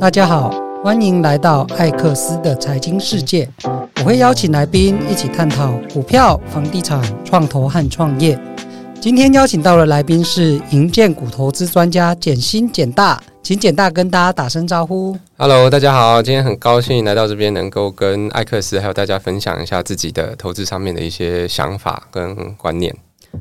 大家好，欢迎来到艾克斯的财经世界。我会邀请来宾一起探讨股票、房地产、创投和创业。今天邀请到的来宾是银建股投资专家简新简大，请简大跟大家打声招呼。Hello，大家好，今天很高兴来到这边，能够跟艾克斯还有大家分享一下自己的投资上面的一些想法跟观念。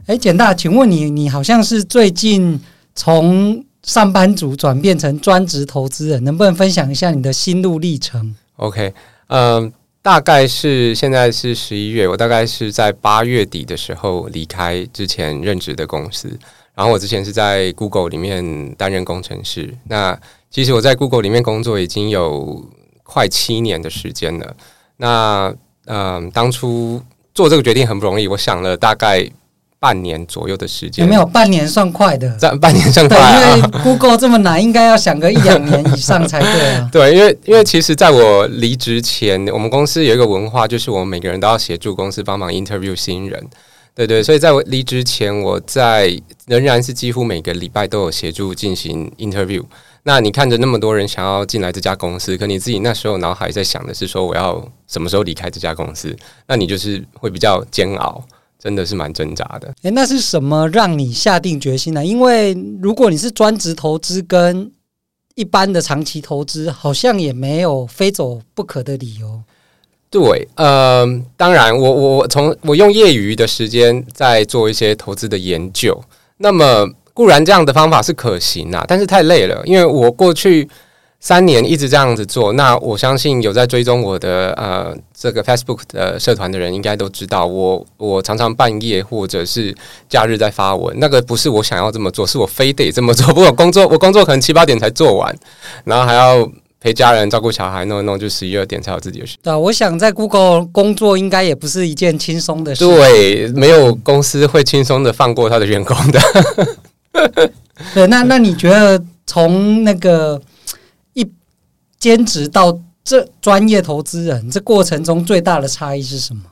哎，简大，请问你，你好像是最近从上班族转变成专职投资人，能不能分享一下你的心路历程？OK，嗯、大概是现在是十一月，我大概是在八月底的时候离开之前任职的公司，然后我之前是在 Google 里面担任工程师。那其实我在 Google 里面工作已经有快七年的时间了。那嗯、当初做这个决定很不容易，我想了大概。半年左右的时间，有没有半年算快的？在半年算快啊，因为 Google 这么难，应该要想个一两年以上才对啊。对，因为因为其实在我离职前，我们公司有一个文化，就是我们每个人都要协助公司帮忙 interview 新人。对对，所以在我离职前，我在仍然是几乎每个礼拜都有协助进行 interview。那你看着那么多人想要进来这家公司，可你自己那时候脑海在想的是说，我要什么时候离开这家公司？那你就是会比较煎熬。真的是蛮挣扎的。诶，那是什么让你下定决心呢？因为如果你是专职投资跟一般的长期投资，好像也没有非走不可的理由。对，呃，当然我，我我从我用业余的时间在做一些投资的研究。那么固然这样的方法是可行啊，但是太累了，因为我过去。三年一直这样子做，那我相信有在追踪我的呃这个 Facebook 的社团的人，应该都知道我我常常半夜或者是假日在发文，那个不是我想要这么做，是我非得这么做。不过工作我工作可能七八点才做完，然后还要陪家人照顾小孩，弄一弄就十一二点才有自己的事。对啊，我想在 Google 工作应该也不是一件轻松的事。对，没有公司会轻松的放过他的员工的。对，那那你觉得从那个？兼职到这专业投资人，这过程中最大的差异是什么？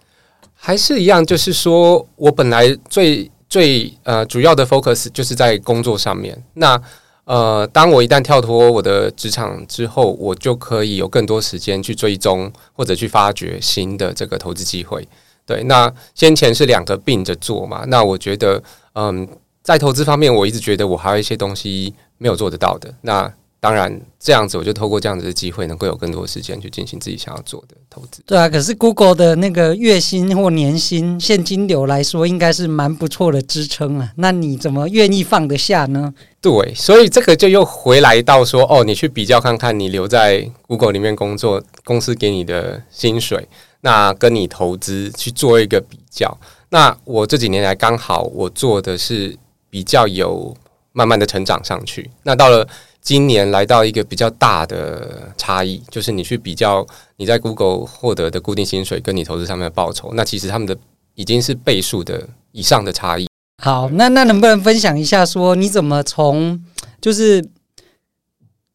还是一样，就是说我本来最最呃主要的 focus 就是在工作上面。那呃，当我一旦跳脱我的职场之后，我就可以有更多时间去追踪或者去发掘新的这个投资机会。对，那先前是两个并着做嘛。那我觉得，嗯，在投资方面，我一直觉得我还有一些东西没有做得到的。那当然，这样子我就透过这样子的机会，能够有更多时间去进行自己想要做的投资。对啊，可是 Google 的那个月薪或年薪现金流来说，应该是蛮不错的支撑啊。那你怎么愿意放得下呢？对，所以这个就又回来到说，哦，你去比较看看，你留在 Google 里面工作，公司给你的薪水，那跟你投资去做一个比较。那我这几年来刚好我做的是比较有慢慢的成长上去。那到了。今年来到一个比较大的差异，就是你去比较你在 Google 获得的固定薪水跟你投资上面的报酬，那其实他们的已经是倍数的以上的差异。好，那那能不能分享一下，说你怎么从就是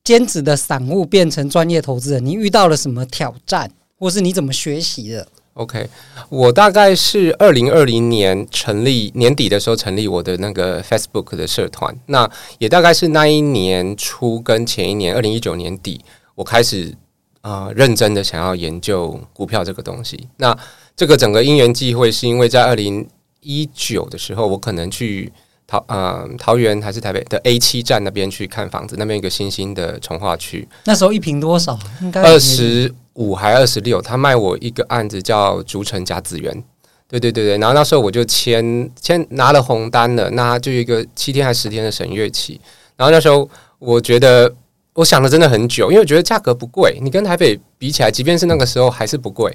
兼职的散户变成专业投资人？你遇到了什么挑战，或是你怎么学习的？OK，我大概是二零二零年成立年底的时候成立我的那个 Facebook 的社团，那也大概是那一年初跟前一年二零一九年底，我开始啊、呃、认真的想要研究股票这个东西。那这个整个因缘际会是因为在二零一九的时候，我可能去桃啊、呃、桃园还是台北的 A 七站那边去看房子，那边一个新兴的从化区，那时候一平多少？应该二十。五还二十六，他卖我一个案子叫竹城甲子园，对对对对，然后那时候我就签签拿了红单了，那就一个七天还十天的审阅期，然后那时候我觉得我想了真的很久，因为我觉得价格不贵，你跟台北比起来，即便是那个时候还是不贵，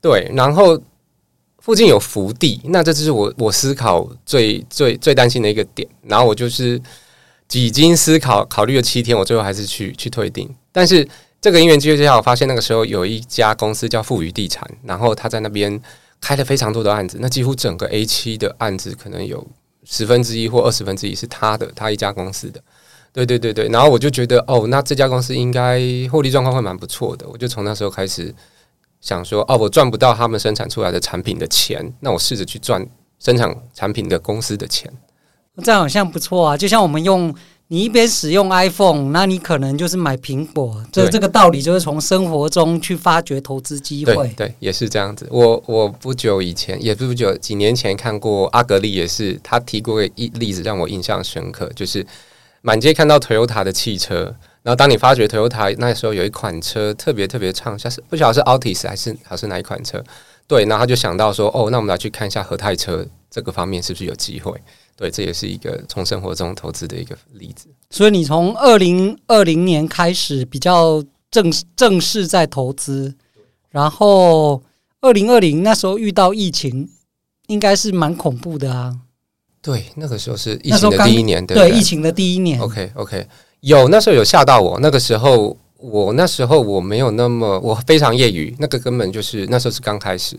对，然后附近有福地，那这就是我我思考最最最担心的一个点，然后我就是几经思考考虑了七天，我最后还是去去退订，但是。这个因缘机会之下，我发现那个时候有一家公司叫富余地产，然后他在那边开了非常多的案子，那几乎整个 A 七的案子可能有十分之一或二十分之一是他的，他一家公司的。对对对对，然后我就觉得哦，那这家公司应该获利状况会蛮不错的，我就从那时候开始想说，哦，我赚不到他们生产出来的产品的钱，那我试着去赚生产产品的公司的钱。这样好像不错啊，就像我们用。你一边使用 iPhone，那你可能就是买苹果。这这个道理就是从生活中去发掘投资机会。对，对，也是这样子。我我不久以前，也不久几年前看过阿格力，也是他提过一例子让我印象深刻，就是满街看到 Toyota 的汽车，然后当你发觉 Toyota 那时候有一款车特别特别畅销，是不晓得是 Altis 还是还是哪一款车？对，然后他就想到说，哦，那我们来去看一下和泰车这个方面是不是有机会。对，这也是一个从生活中投资的一个例子。所以你从二零二零年开始比较正正式在投资，然后二零二零那时候遇到疫情，应该是蛮恐怖的啊。对，那个时候是疫情的第一年，对，对，疫情的第一年。OK OK，有那时候有吓到我。那个时候我那时候我没有那么我非常业余，那个根本就是那时候是刚开始。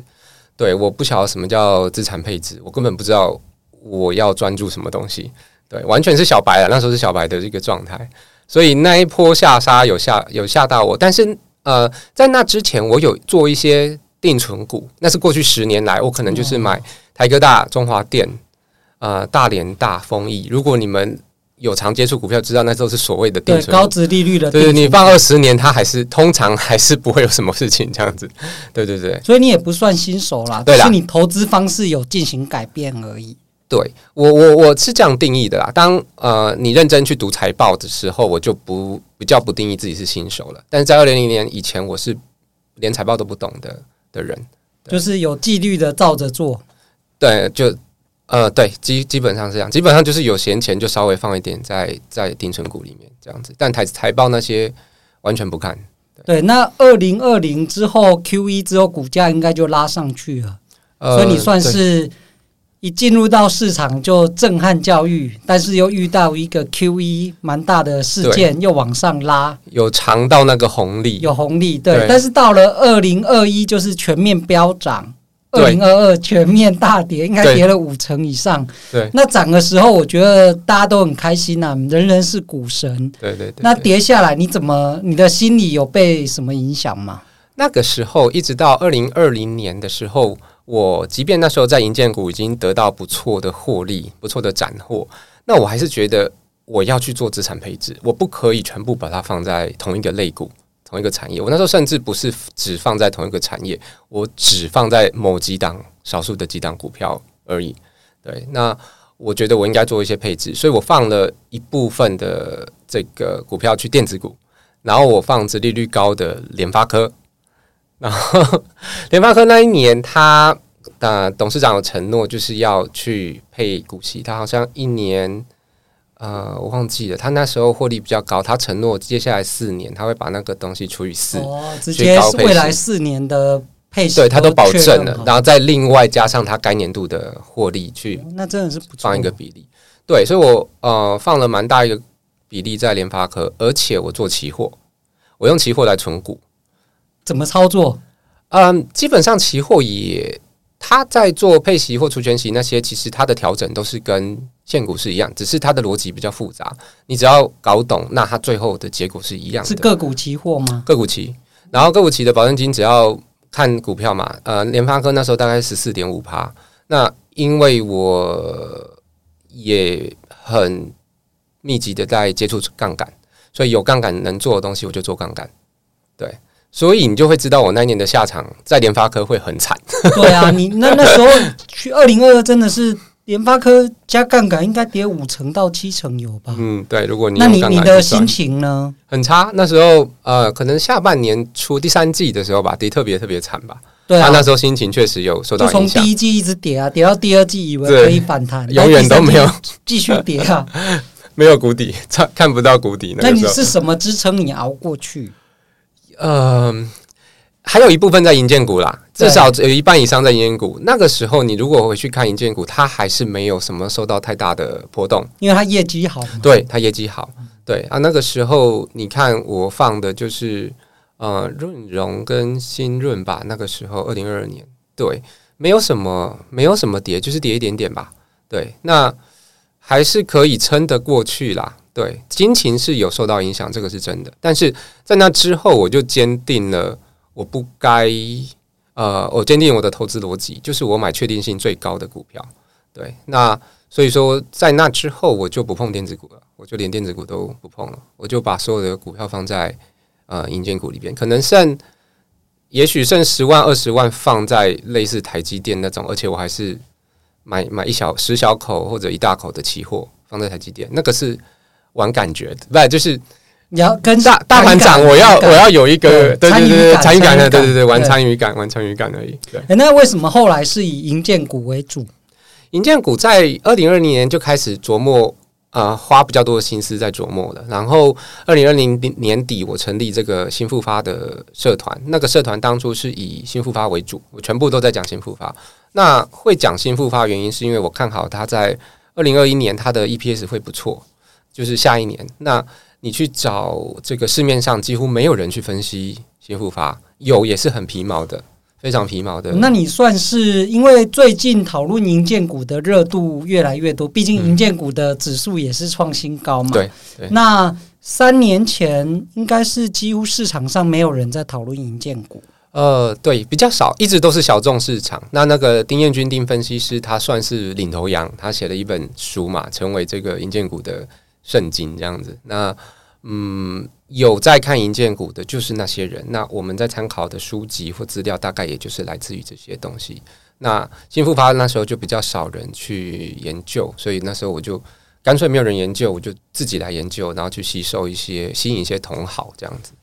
对，我不晓得什么叫资产配置，我根本不知道。我要专注什么东西？对，完全是小白了。那时候是小白的一个状态，所以那一波下杀有吓有吓到我。但是呃，在那之前，我有做一些定存股。那是过去十年来，我可能就是买台哥大、中华电、呃大连大、丰益。如果你们有常接触股票，知道那时候是所谓的定存高值利率的。对，你放二十年，它还是通常 还是不会有什么事情这样子。对对对，所以你也不算新手啦，对啦，是你投资方式有进行改变而已。对我我我是这样定义的啦。当呃你认真去读财报的时候，我就不比较不定义自己是新手了。但是在二零零年以前，我是连财报都不懂的的人，就是有纪律的照着做。对，就呃对基基本上是这样，基本上就是有闲钱就稍微放一点在在定存股里面这样子。但台财报那些完全不看。对，对那二零二零之后 Q 一之后股价应该就拉上去了，呃、所以你算是。一进入到市场就震撼教育，但是又遇到一个 QE 蛮大的事件，又往上拉，有尝到那个红利，有红利，对。对但是到了二零二一，就是全面飙涨，二零二二全面大跌，应该跌了五成以上。对，那涨的时候，我觉得大家都很开心呐、啊，人人是股神。对对，对。那跌下来，你怎么，你的心里有被什么影响吗？那个时候，一直到二零二零年的时候。我即便那时候在银建股已经得到不错的获利，不错的斩获，那我还是觉得我要去做资产配置，我不可以全部把它放在同一个类股、同一个产业。我那时候甚至不是只放在同一个产业，我只放在某几档少数的几档股票而已。对，那我觉得我应该做一些配置，所以我放了一部分的这个股票去电子股，然后我放殖利率高的联发科。然后，联发科那一年，他的董事长有承诺，就是要去配股息。他好像一年，呃，我忘记了。他那时候获利比较高，他承诺接下来四年他会把那个东西除以四，哦，直接未来四年的配息，对他都保证了，然后再另外加上他该年度的获利去，那真的是不错，放一个比例。对，所以我呃放了蛮大一个比例在联发科，而且我做期货，我用期货来存股。怎么操作？嗯，基本上期货也，他在做配息或除权息那些，其实它的调整都是跟现股是一样，只是它的逻辑比较复杂。你只要搞懂，那它最后的结果是一样的。是个股期货吗？个股期，然后个股期的保证金只要看股票嘛。呃，联发科那时候大概十四点五趴。那因为我也很密集的在接触杠杆，所以有杠杆能做的东西，我就做杠杆。对。所以你就会知道我那年的下场在联发科会很惨。对啊，你那那时候去二零二二真的是联发科加杠杆应该跌五成到七成有吧？嗯，对。如果你那你你的心情呢？很差。那时候呃，可能下半年初第三季的时候吧，跌特别特别惨吧。对啊，那时候心情确实有受到影响。从第一季一直跌啊，跌到第二季以为可以反弹，永远都没有继续跌啊，没有谷底，看看不到谷底。那你是什么支撑你熬过去？呃，还有一部分在银建股啦，至少有一半以上在银建股。那个时候，你如果回去看银建股，它还是没有什么受到太大的波动，因为它业绩好。对，它业绩好。对啊，那个时候你看我放的就是呃润融跟新润吧。那个时候二零二二年，对，没有什么，没有什么跌，就是跌一点点吧。对，那还是可以撑得过去啦。对，心情是有受到影响，这个是真的。但是在那之后，我就坚定了我不该，呃，我坚定我的投资逻辑，就是我买确定性最高的股票。对，那所以说在那之后，我就不碰电子股了。我就连电子股都不碰了，我就把所有的股票放在呃银建股里边，可能剩也许剩十万二十万放在类似台积电那种，而且我还是买买一小十小口或者一大口的期货放在台积电，那个是玩感觉的，不就是你要跟大大盘涨，我要我要有一个对对对对参与感的，对对对玩参与感玩参与感而已。对，那为什么后来是以银建股为主？银建股在二零二零年就开始琢磨，呃，花比较多的心思在琢磨了。然后二零二零年底，我成立这个新复发的社团。那个社团当初是以新复发为主，我全部都在讲新复发。那会讲新复发原因是因为我看好它在二零二一年它的 EPS 会不错，就是下一年。那你去找这个市面上几乎没有人去分析新复发，有也是很皮毛的。非常皮毛的，那你算是因为最近讨论银建股的热度越来越多，毕竟银建股的指数也是创新高嘛。对。那三年前应该是几乎市场上没有人在讨论银建股。呃，对，比较少，一直都是小众市场。那那个丁彦军丁分析师，他算是领头羊，他写了一本书嘛，成为这个银建股的圣经这样子。那嗯。有在看银建股的，就是那些人。那我们在参考的书籍或资料，大概也就是来自于这些东西。那新复发那时候就比较少人去研究，所以那时候我就干脆没有人研究，我就自己来研究，然后去吸收一些、吸引一些同好这样子。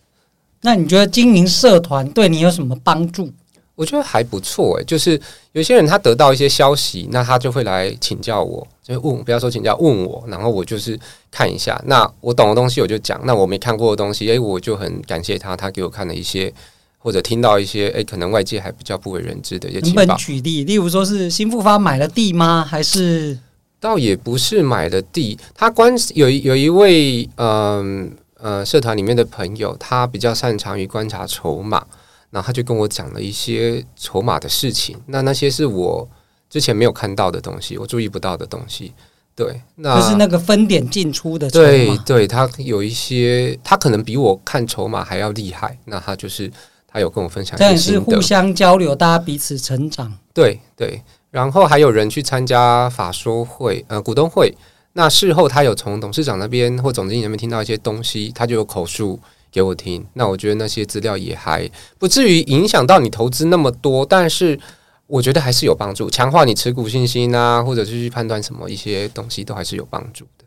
那你觉得经营社团对你有什么帮助？我觉得还不错诶，就是有些人他得到一些消息，那他就会来请教我，就问，不要说请教，问我，然后我就是看一下，那我懂的东西我就讲，那我没看过的东西，诶，我就很感谢他，他给我看了一些或者听到一些，诶，可能外界还比较不为人知的一些情报。举例，例如说是新复发买了地吗？还是倒也不是买了地，他关有有一位嗯呃，呃社团里面的朋友，他比较擅长于观察筹码。然后他就跟我讲了一些筹码的事情，那那些是我之前没有看到的东西，我注意不到的东西。对，那就是那个分点进出的。对，对他有一些，他可能比我看筹码还要厉害。那他就是他有跟我分享一些，但是互相交流，大家彼此成长。对对，然后还有人去参加法说会，呃，股东会。那事后他有从董事长那边或总经理那边听到一些东西，他就有口述。给我听，那我觉得那些资料也还不至于影响到你投资那么多，但是我觉得还是有帮助，强化你持股信心啊，或者是去判断什么一些东西都还是有帮助的。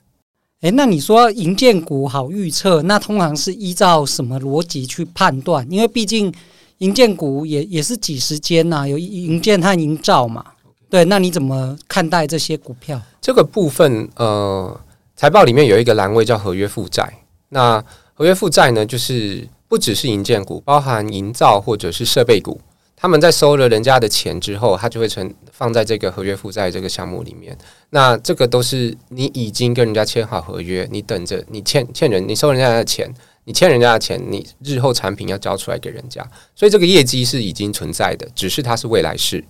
诶，那你说银建股好预测，那通常是依照什么逻辑去判断？因为毕竟银建股也也是几十间呐，有银建和营造嘛。对，那你怎么看待这些股票？这个部分，呃，财报里面有一个栏位叫合约负债，那。合约负债呢，就是不只是营建股，包含营造或者是设备股，他们在收了人家的钱之后，他就会存放在这个合约负债这个项目里面。那这个都是你已经跟人家签好合约，你等着你欠欠人，你收人家的钱，你欠人家的钱，你日后产品要交出来给人家，所以这个业绩是已经存在的，只是它是未来式。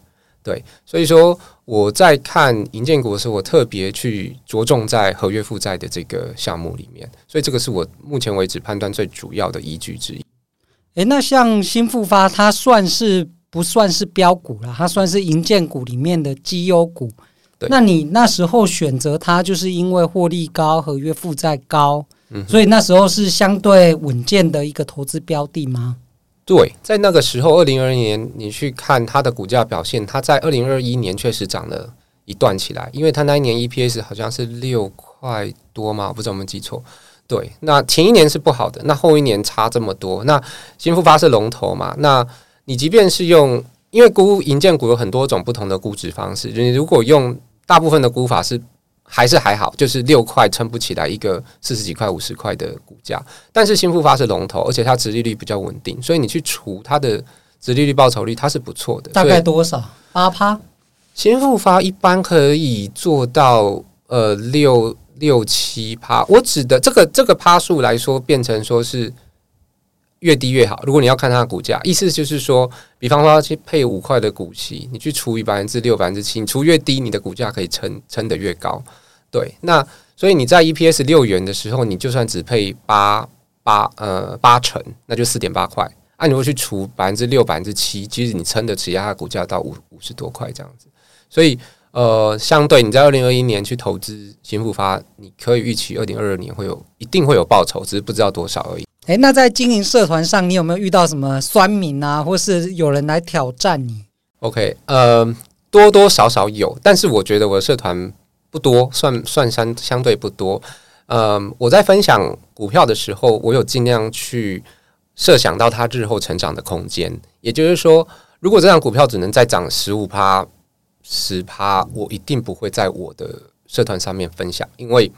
对，所以说我在看银建股的时候，我特别去着重在合约负债的这个项目里面，所以这个是我目前为止判断最主要的依据之一。诶，那像新复发，它算是不算是标股了？它算是银建股里面的绩优股。对，那你那时候选择它，就是因为获利高、合约负债高，嗯，所以那时候是相对稳健的一个投资标的吗？对，在那个时候，二零二零年，你去看它的股价表现，它在二零二一年确实涨了一段起来，因为它那一年 EPS 好像是六块多嘛，不知道我们记错。对，那前一年是不好的，那后一年差这么多，那新富发是龙头嘛？那你即便是用，因为估银建股有很多种不同的估值方式，你如果用大部分的估法是。还是还好，就是六块撑不起来一个四十几块、五十块的股价。但是新复发是龙头，而且它殖利率比较稳定，所以你去除它的殖利率报酬率，它是不错的。大概多少？八趴？新复发一般可以做到呃六六七趴。我指的这个这个趴数来说，变成说是。越低越好。如果你要看它的股价，意思就是说，比方说去配五块的股息，你去除以百分之六、百分之七，除越低，你的股价可以撑撑得越高。对，那所以你在 EPS 六元的时候，你就算只配八八呃八成，那就四点八块。按、啊、你会去除百分之六、百分之七，其实你撑得起它的股价到五五十多块这样子。所以呃，相对你在二零二一年去投资新富发，你可以预期二零二二年会有一定会有报酬，只是不知道多少而已。诶，那在经营社团上，你有没有遇到什么酸民啊，或是有人来挑战你？OK，呃，多多少少有，但是我觉得我的社团不多，算算相相对不多。呃，我在分享股票的时候，我有尽量去设想到它日后成长的空间，也就是说。如果这张股票只能再涨十五趴、十趴，我一定不会在我的社团上面分享，因为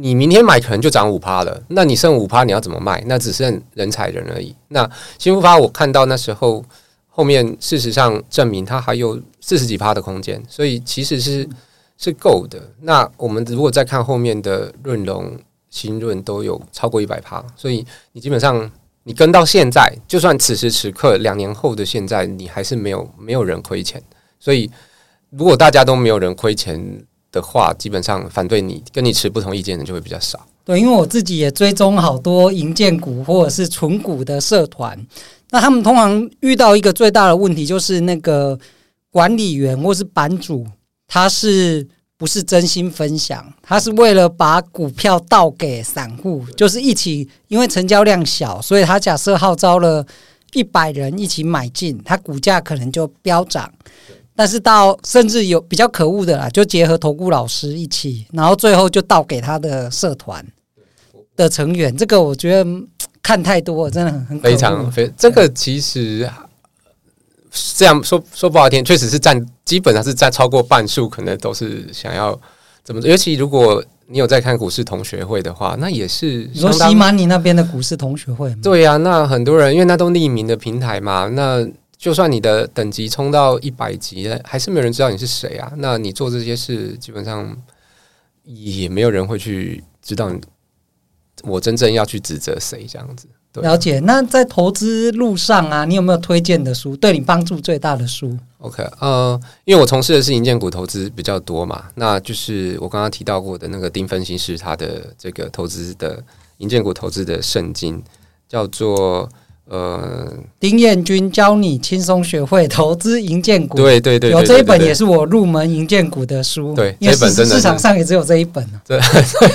你明天买可能就涨五趴了，那你剩五趴你要怎么卖？那只剩人踩人而已。那新复发我看到那时候后面事实上证明它还有四十几趴的空间，所以其实是是够的。那我们如果再看后面的润龙、新润都有超过一百趴，所以你基本上。你跟到现在，就算此时此刻两年后的现在，你还是没有没有人亏钱。所以，如果大家都没有人亏钱的话，基本上反对你、跟你持不同意见的就会比较少。对，因为我自己也追踪好多银建股或者是存股的社团，那他们通常遇到一个最大的问题，就是那个管理员或是版主，他是。不是真心分享，他是为了把股票倒给散户，就是一起，因为成交量小，所以他假设号召了一百人一起买进，他股价可能就飙涨。但是到甚至有比较可恶的啦，就结合投顾老师一起，然后最后就倒给他的社团的成员。这个我觉得看太多了，真的很很非常非这个其实。这样说说不好听，确实是占，基本上是占超过半数，可能都是想要怎么？尤其如果你有在看股市同学会的话，那也是你说西马你那边的股市同学会吗？对呀、啊，那很多人因为那都匿名的平台嘛，那就算你的等级冲到一百级，还是没有人知道你是谁啊。那你做这些事，基本上也没有人会去知道你，我真正要去指责谁这样子。了解，那在投资路上啊，你有没有推荐的书？对你帮助最大的书？OK，呃，因为我从事的是银建股投资比较多嘛，那就是我刚刚提到过的那个丁分析师他的这个投资的银建股投资的圣经，叫做呃丁彦君教你轻松学会投资银建股。对对对，对，有这一本也是我入门银建股的书。对，因为市市场上也只有这一本啊。对，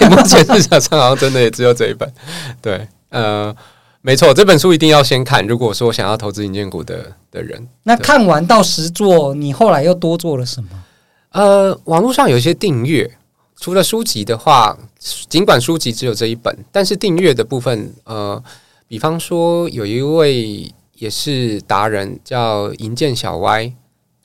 目前市场上好像真的也只有这一本。对，呃。没错，这本书一定要先看。如果说想要投资银建股的的人，那看完到实作，你后来又多做了什么？呃，网络上有一些订阅，除了书籍的话，尽管书籍只有这一本，但是订阅的部分，呃，比方说有一位也是达人叫银剑小歪。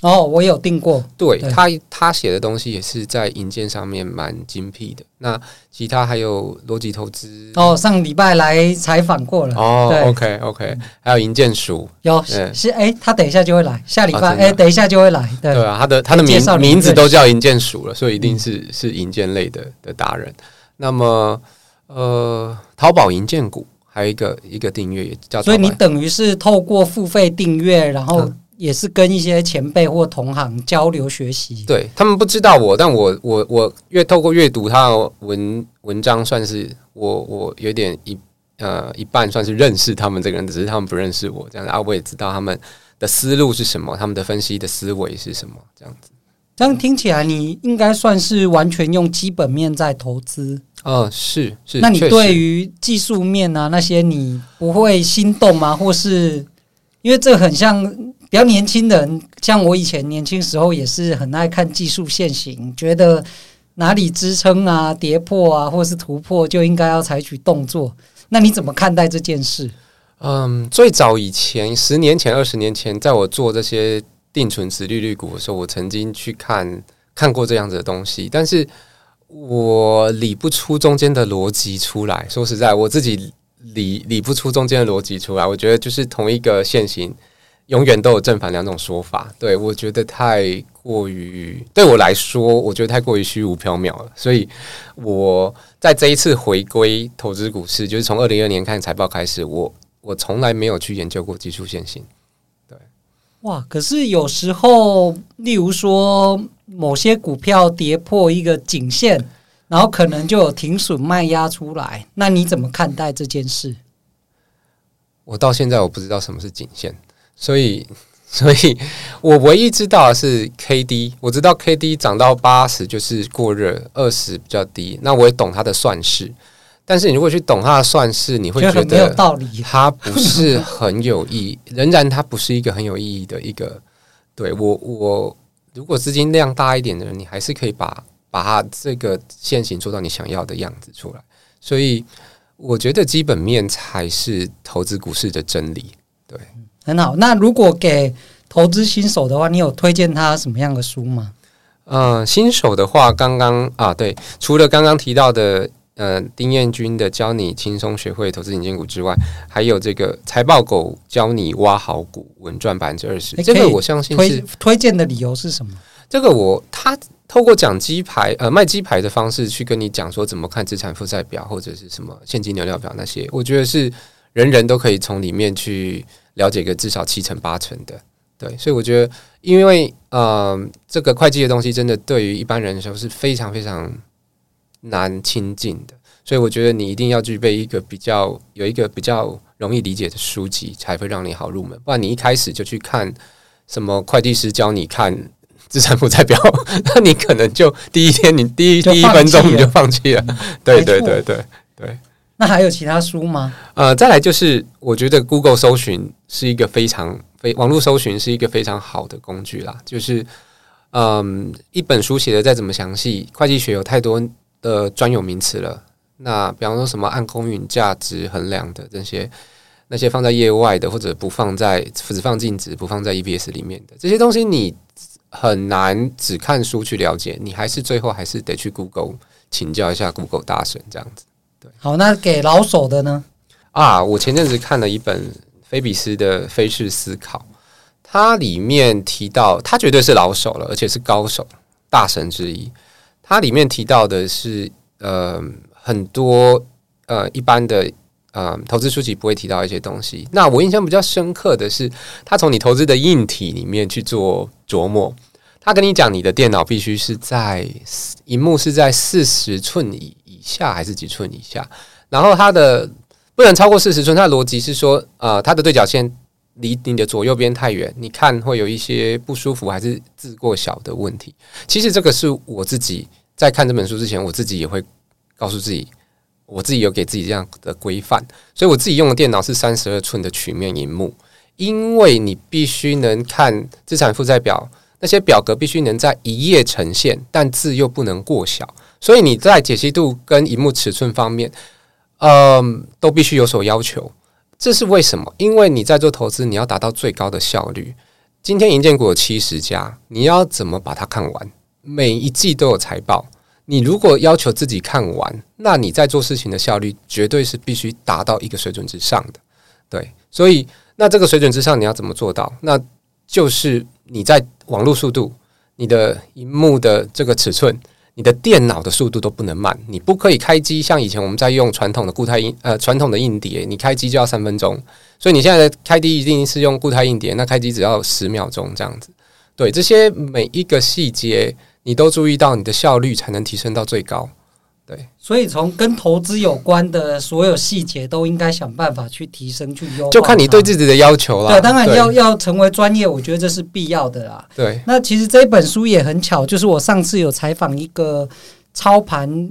哦，我有订过。对，对他，他写的东西也是在银剑上面蛮精辟的。那其他还有逻辑投资。哦，上礼拜来采访过了。哦，OK OK，还有银剑鼠。有是哎、欸，他等一下就会来，下礼拜哎、欸，等一下就会来。对，对啊，他的他的名名字都叫银剑鼠了，所以一定是、嗯、是银剑类的的达人。那么呃，淘宝银剑股还有一个一个订阅也叫，所以你等于是透过付费订阅，然后、嗯。也是跟一些前辈或同行交流学习，对他们不知道我，但我我我越透过阅读他的文文章，算是我我有点一呃一半算是认识他们这个人，只是他们不认识我这样子啊，我也知道他们的思路是什么，他们的分析的思维是什么这样子。这样听起来，你应该算是完全用基本面在投资。哦，是是。那你对于技术面啊那些，你不会心动吗？或是因为这很像。比较年轻人，像我以前年轻时候也是很爱看技术线型，觉得哪里支撑啊、跌破啊，或是突破，就应该要采取动作。那你怎么看待这件事？嗯，最早以前，十年前、二十年前，在我做这些定存殖利率股的时候，我曾经去看看过这样子的东西，但是我理不出中间的逻辑出来。说实在，我自己理理不出中间的逻辑出来。我觉得就是同一个线型。永远都有正反两种说法，对，我觉得太过于对我来说，我觉得太过于虚无缥缈了。所以我在这一次回归投资股市，就是从二零二二年看财报开始，我我从来没有去研究过技术线型。哇！可是有时候，例如说某些股票跌破一个颈线，然后可能就有停损卖压出来，那你怎么看待这件事？我到现在我不知道什么是颈线。所以，所以我唯一知道的是 K D，我知道 K D 涨到八十就是过热，二十比较低。那我也懂它的算式，但是你如果去懂它的算式，你会觉得没有道理，它不是很有意义。仍然，它不是一个很有意义的一个。对我，我如果资金量大一点的人，你还是可以把把它这个线型做到你想要的样子出来。所以。我觉得基本面才是投资股市的真理。对，很好。那如果给投资新手的话，你有推荐他什么样的书吗？嗯，新手的话，刚刚啊，对，除了刚刚提到的，呃，丁彦军的教你轻松学会投资引荐股之外，还有这个财报狗教你挖好股，稳赚百分之二十。这个我相信是推荐的理由是什么？这个我他。透过讲鸡排，呃，卖鸡排的方式去跟你讲说怎么看资产负债表或者是什么现金流量表那些，我觉得是人人都可以从里面去了解个至少七成八成的。对，所以我觉得，因为呃，这个会计的东西真的对于一般人来说是非常非常难亲近的，所以我觉得你一定要具备一个比较有一个比较容易理解的书籍，才会让你好入门。不然你一开始就去看什么会计师教你看。资产负债表，那你可能就第一天，你 第一第一分钟你就放弃了。对对对对对。那还有其他书吗？呃，再来就是，我觉得 Google 搜寻是一个非常非网络搜寻是一个非常好的工具啦。就是，嗯，一本书写的再怎么详细，会计学有太多的专有名词了。那比方说什么按公允价值衡量的这些，那些放在业外的，或者不放在只放净值，不放在 EPS 里面的这些东西，你。很难只看书去了解，你还是最后还是得去 Google 请教一下 Google 大神这样子。对，好，那给老手的呢？啊，我前阵子看了一本菲比斯的《菲式思考》，它里面提到，他绝对是老手了，而且是高手大神之一。它里面提到的是，呃，很多呃一般的。呃，投资书籍不会提到一些东西。那我印象比较深刻的是，他从你投资的硬体里面去做琢磨。他跟你讲，你的电脑必须是在荧幕是在四十寸以以下还是几寸以下？然后它的不能超过四十寸。它的逻辑是说，呃，它的对角线离你的左右边太远，你看会有一些不舒服，还是字过小的问题。其实这个是我自己在看这本书之前，我自己也会告诉自己。我自己有给自己这样的规范，所以我自己用的电脑是三十二寸的曲面萤幕，因为你必须能看资产负债表，那些表格必须能在一页呈现，但字又不能过小，所以你在解析度跟荧幕尺寸方面，嗯，都必须有所要求。这是为什么？因为你在做投资，你要达到最高的效率。今天银建股有七十家，你要怎么把它看完？每一季都有财报。你如果要求自己看完，那你在做事情的效率绝对是必须达到一个水准之上的，对。所以，那这个水准之上你要怎么做到？那就是你在网络速度、你的荧幕的这个尺寸、你的电脑的速度都不能慢。你不可以开机像以前我们在用传统的固态硬呃传统的硬碟，你开机就要三分钟。所以你现在的开机一定是用固态硬碟，那开机只要十秒钟这样子。对，这些每一个细节。你都注意到，你的效率才能提升到最高。对，所以从跟投资有关的所有细节，都应该想办法去提升、去优化。就看你对自己的要求了。对，当然要要成为专业，我觉得这是必要的啦。对，那其实这本书也很巧，就是我上次有采访一个操盘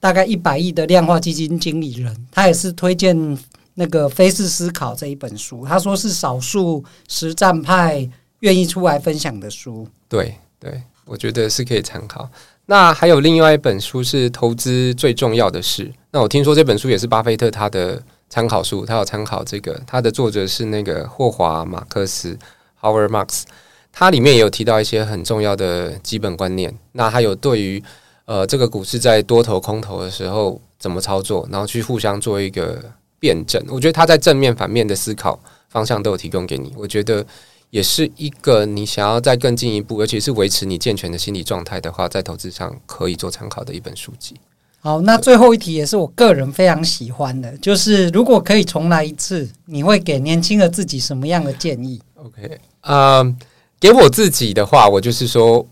大概一百亿的量化基金经理人，他也是推荐那个《菲式思考》这一本书，他说是少数实战派愿意出来分享的书。对对。我觉得是可以参考。那还有另外一本书是《投资最重要的事》。那我听说这本书也是巴菲特他的参考书，他有参考这个。他的作者是那个霍华·马克斯 （Howard Marks）。他里面也有提到一些很重要的基本观念。那还有对于呃这个股市在多头空头的时候怎么操作，然后去互相做一个辩证。我觉得他在正面反面的思考方向都有提供给你。我觉得。也是一个你想要再更进一步，而且是维持你健全的心理状态的话，在投资上可以做参考的一本书籍。好，那最后一题也是我个人非常喜欢的，就是如果可以重来一次，你会给年轻的自己什么样的建议？OK，啊、呃，给我自己的话，我就是说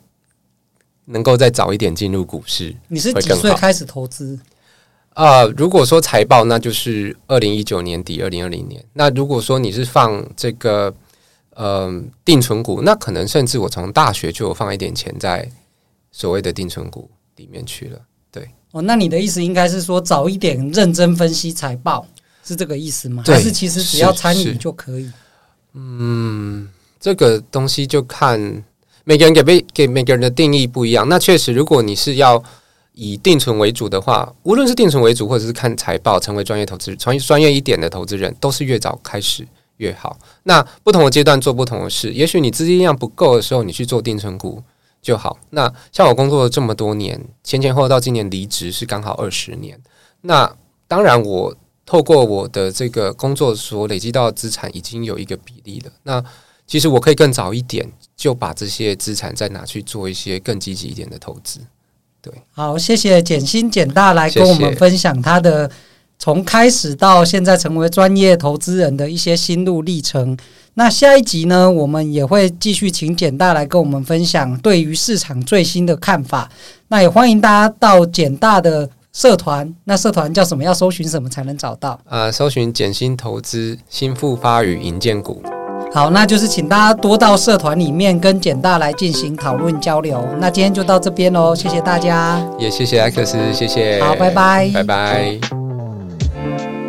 能够再早一点进入股市。你是几岁开始投资？啊、呃，如果说财报，那就是二零一九年底、二零二零年。那如果说你是放这个。呃定存股，那可能甚至我从大学就有放一点钱在所谓的定存股里面去了。对，哦，那你的意思应该是说早一点认真分析财报，是这个意思吗？对，还是其实只要参与就可以？嗯，这个东西就看每个人给每给每个人的定义不一样。那确实，如果你是要以定存为主的话，无论是定存为主，或者是看财报，成为专业投资人，专专业一点的投资人，都是越早开始越好。那不同的阶段做不同的事，也许你资金量不够的时候，你去做定存股就好。那像我工作了这么多年，前前后到今年离职是刚好二十年。那当然，我透过我的这个工作所累积到的资产已经有一个比例了。那其实我可以更早一点就把这些资产再拿去做一些更积极一点的投资。对，好，谢谢简新简大来跟我们分享他的从开始到现在成为专业投资人的一些心路历程。那下一集呢，我们也会继续请简大来跟我们分享对于市场最新的看法。那也欢迎大家到简大的社团，那社团叫什么？要搜寻什么才能找到？啊、呃，搜寻简新投资新复发与银建股。好，那就是请大家多到社团里面跟简大来进行讨论交流。那今天就到这边喽，谢谢大家，也谢谢艾克斯，谢谢，好，拜拜，拜拜。Thank you.